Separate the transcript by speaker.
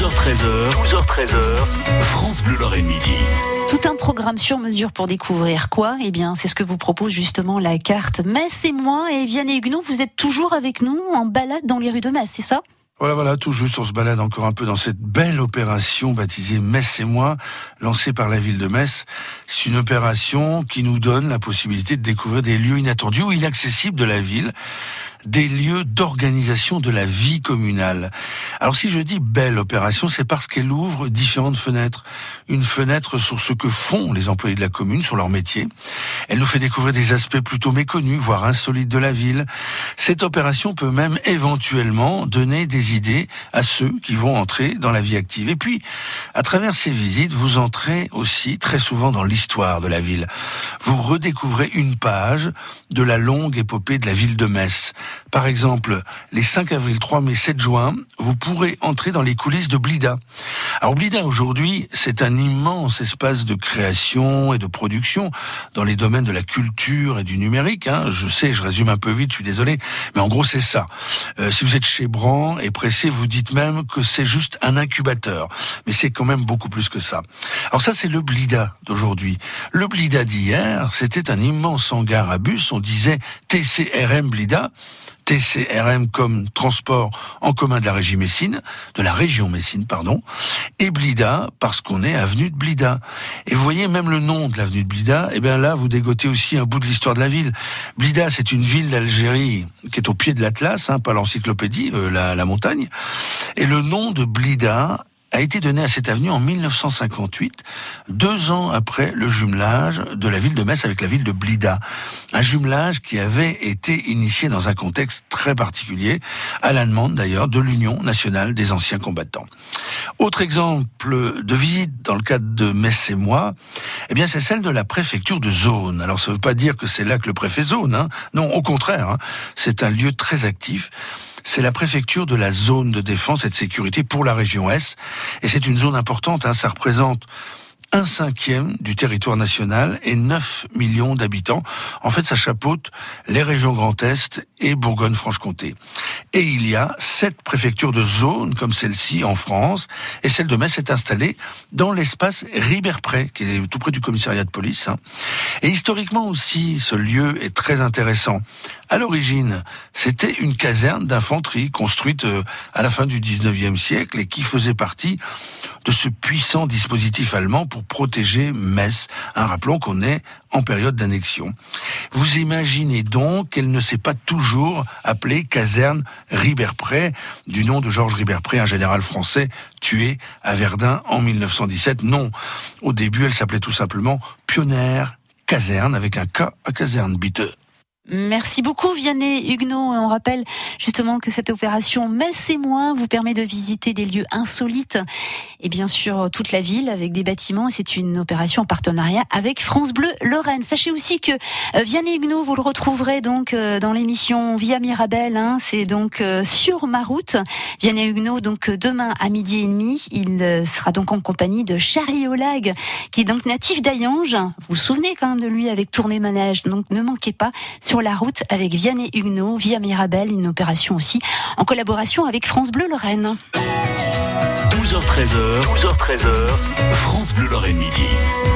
Speaker 1: 12h13h, 12h13h, France Bleu Lorraine Midi.
Speaker 2: Tout un programme sur mesure pour découvrir quoi? Eh bien, c'est ce que vous propose justement la carte Metz et moi. Et Vianney Huguenot, vous êtes toujours avec nous en balade dans les rues de Metz, c'est ça?
Speaker 3: Voilà, voilà, tout juste, on se balade encore un peu dans cette belle opération baptisée Metz et moi, lancée par la ville de Metz. C'est une opération qui nous donne la possibilité de découvrir des lieux inattendus ou inaccessibles de la ville des lieux d'organisation de la vie communale. Alors si je dis belle opération, c'est parce qu'elle ouvre différentes fenêtres. Une fenêtre sur ce que font les employés de la commune, sur leur métier. Elle nous fait découvrir des aspects plutôt méconnus, voire insolites de la ville. Cette opération peut même éventuellement donner des idées à ceux qui vont entrer dans la vie active. Et puis, à travers ces visites, vous entrez aussi très souvent dans l'histoire de la ville. Vous redécouvrez une page de la longue épopée de la ville de Metz. Par exemple, les 5 avril, 3 mai, 7 juin, vous pourrez entrer dans les coulisses de Blida. Alors Blida aujourd'hui, c'est un immense espace de création et de production dans les domaines de la culture et du numérique. Hein. Je sais, je résume un peu vite, je suis désolé, mais en gros c'est ça. Euh, si vous êtes chez Bran et pressé, vous dites même que c'est juste un incubateur, mais c'est quand même beaucoup plus que ça. Alors ça c'est le Blida d'aujourd'hui. Le Blida d'hier, c'était un immense hangar à bus, on disait TCRM Blida. TCRM comme transport en commun de la région Messine, de la région Messine, pardon, et Blida parce qu'on est avenue de Blida. Et vous voyez même le nom de l'avenue de Blida, et eh bien là vous dégotez aussi un bout de l'histoire de la ville. Blida, c'est une ville d'Algérie qui est au pied de l'Atlas, hein, pas l'encyclopédie, euh, la montagne. Et le nom de Blida a été donné à cette avenue en 1958, deux ans après le jumelage de la ville de Metz avec la ville de Blida. Un jumelage qui avait été initié dans un contexte très particulier, à la demande d'ailleurs de l'Union nationale des anciens combattants. Autre exemple de visite dans le cadre de Metz et moi, eh bien c'est celle de la préfecture de zone. Alors ça ne veut pas dire que c'est là que le préfet zone, hein. non, au contraire, hein. c'est un lieu très actif c'est la préfecture de la zone de défense et de sécurité pour la région Est. Et c'est une zone importante, hein, ça représente un cinquième du territoire national et 9 millions d'habitants. En fait, ça chapeaute les régions Grand Est et Bourgogne-Franche-Comté. Et il y a sept préfectures de zone comme celle-ci en France, et celle de Metz est installée dans l'espace Ribert-Pré, qui est tout près du commissariat de police. Hein. Et historiquement aussi, ce lieu est très intéressant. À l'origine, c'était une caserne d'infanterie construite euh, à la fin du 19e siècle et qui faisait partie de ce puissant dispositif allemand pour protéger Metz. Un rappelons qu'on est en période d'annexion. Vous imaginez donc qu'elle ne s'est pas toujours appelée caserne Riberpré, du nom de Georges Riberpré, un général français tué à Verdun en 1917. Non, au début, elle s'appelait tout simplement Pionnière Caserne avec un K à caserne biteux.
Speaker 2: Merci beaucoup Vianney Huguenot. On rappelle justement que cette opération Metz et moi vous permet de visiter des lieux insolites et bien sûr toute la ville avec des bâtiments. C'est une opération en partenariat avec France Bleu Lorraine. Sachez aussi que euh, Vianney Huguenot, vous le retrouverez donc euh, dans l'émission Via Mirabel. Hein. C'est donc euh, sur ma route. Vianney Huguenot, donc demain à midi et demi, il sera donc en compagnie de Charlie Olag, qui est donc natif d'Ayange. Vous vous souvenez quand même de lui avec Tournée Manège, donc ne manquez pas sur la route avec Vianney Huguenot, via Mirabel, une opération aussi en collaboration avec France Bleu Lorraine.
Speaker 1: 12h13h, 12h13h, France Bleu Lorraine Midi.